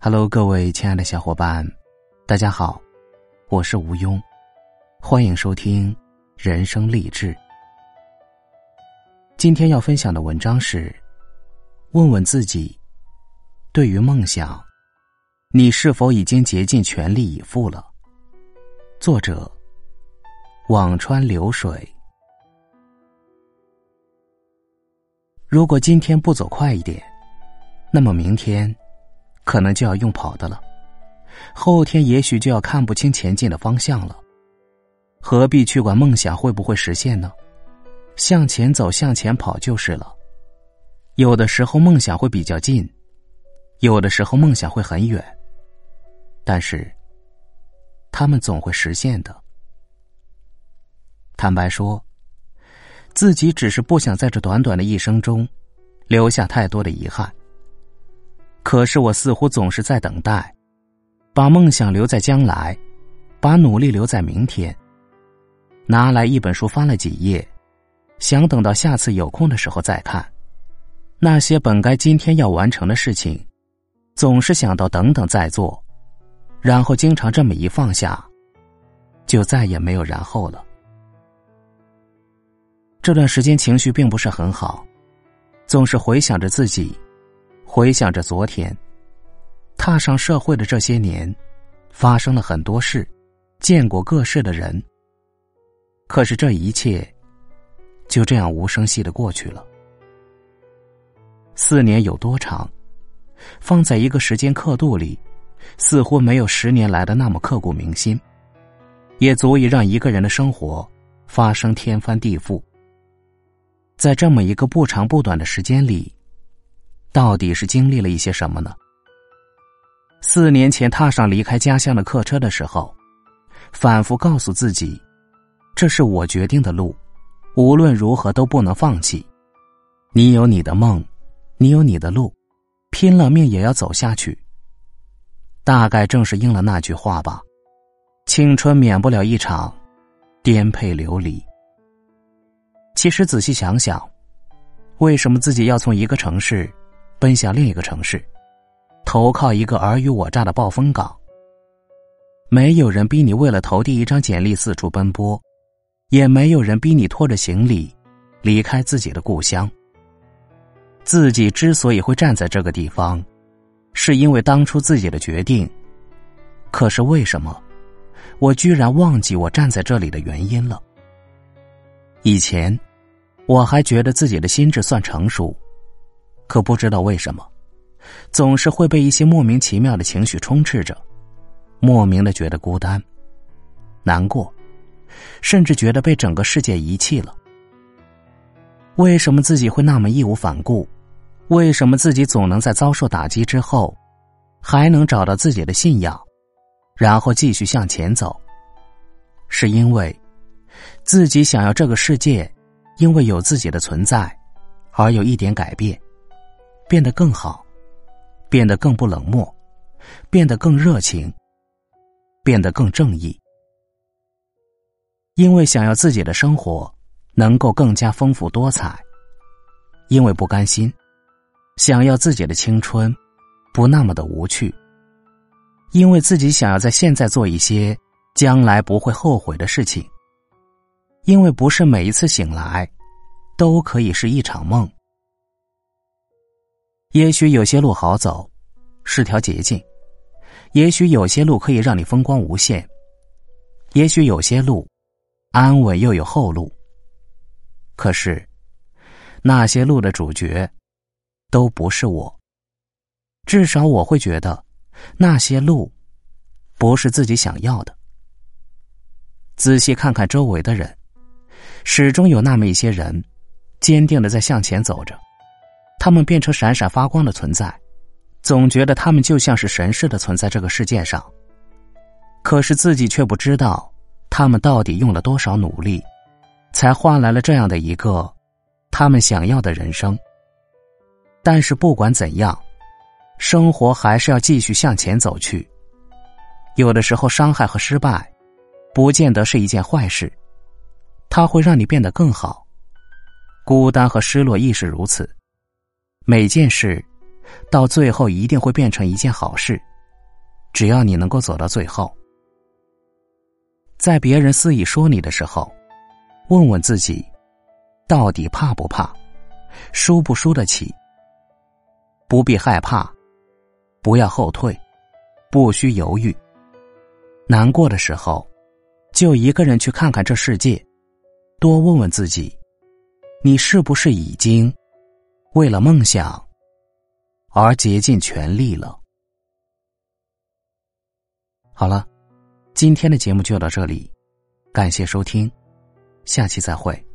Hello，各位亲爱的小伙伴，大家好，我是吴庸，欢迎收听人生励志。今天要分享的文章是：问问自己，对于梦想，你是否已经竭尽全力以赴了？作者：辋川流水。如果今天不走快一点，那么明天。可能就要用跑的了，后天也许就要看不清前进的方向了。何必去管梦想会不会实现呢？向前走，向前跑就是了。有的时候梦想会比较近，有的时候梦想会很远，但是他们总会实现的。坦白说，自己只是不想在这短短的一生中留下太多的遗憾。可是我似乎总是在等待，把梦想留在将来，把努力留在明天。拿来一本书翻了几页，想等到下次有空的时候再看。那些本该今天要完成的事情，总是想到等等再做，然后经常这么一放下，就再也没有然后了。这段时间情绪并不是很好，总是回想着自己。回想着昨天，踏上社会的这些年，发生了很多事，见过各式的人。可是这一切，就这样无声息的过去了。四年有多长？放在一个时间刻度里，似乎没有十年来的那么刻骨铭心，也足以让一个人的生活发生天翻地覆。在这么一个不长不短的时间里。到底是经历了一些什么呢？四年前踏上离开家乡的客车的时候，反复告诉自己，这是我决定的路，无论如何都不能放弃。你有你的梦，你有你的路，拼了命也要走下去。大概正是应了那句话吧，青春免不了一场颠沛流离。其实仔细想想，为什么自己要从一个城市？奔向另一个城市，投靠一个尔虞我诈的暴风港。没有人逼你为了投递一张简历四处奔波，也没有人逼你拖着行李离开自己的故乡。自己之所以会站在这个地方，是因为当初自己的决定。可是为什么，我居然忘记我站在这里的原因了？以前，我还觉得自己的心智算成熟。可不知道为什么，总是会被一些莫名其妙的情绪充斥着，莫名的觉得孤单、难过，甚至觉得被整个世界遗弃了。为什么自己会那么义无反顾？为什么自己总能在遭受打击之后，还能找到自己的信仰，然后继续向前走？是因为自己想要这个世界，因为有自己的存在，而有一点改变。变得更好，变得更不冷漠，变得更热情，变得更正义。因为想要自己的生活能够更加丰富多彩，因为不甘心，想要自己的青春不那么的无趣，因为自己想要在现在做一些将来不会后悔的事情，因为不是每一次醒来都可以是一场梦。也许有些路好走，是条捷径；也许有些路可以让你风光无限；也许有些路安稳又有后路。可是，那些路的主角都不是我。至少我会觉得，那些路不是自己想要的。仔细看看周围的人，始终有那么一些人，坚定的在向前走着。他们变成闪闪发光的存在，总觉得他们就像是神似的存在这个世界上。可是自己却不知道，他们到底用了多少努力，才换来了这样的一个他们想要的人生。但是不管怎样，生活还是要继续向前走去。有的时候，伤害和失败，不见得是一件坏事，它会让你变得更好。孤单和失落亦是如此。每件事，到最后一定会变成一件好事。只要你能够走到最后。在别人肆意说你的时候，问问自己，到底怕不怕，输不输得起？不必害怕，不要后退，不需犹豫。难过的时候，就一个人去看看这世界，多问问自己，你是不是已经为了梦想而竭尽全力了？好了。今天的节目就到这里，感谢收听，下期再会。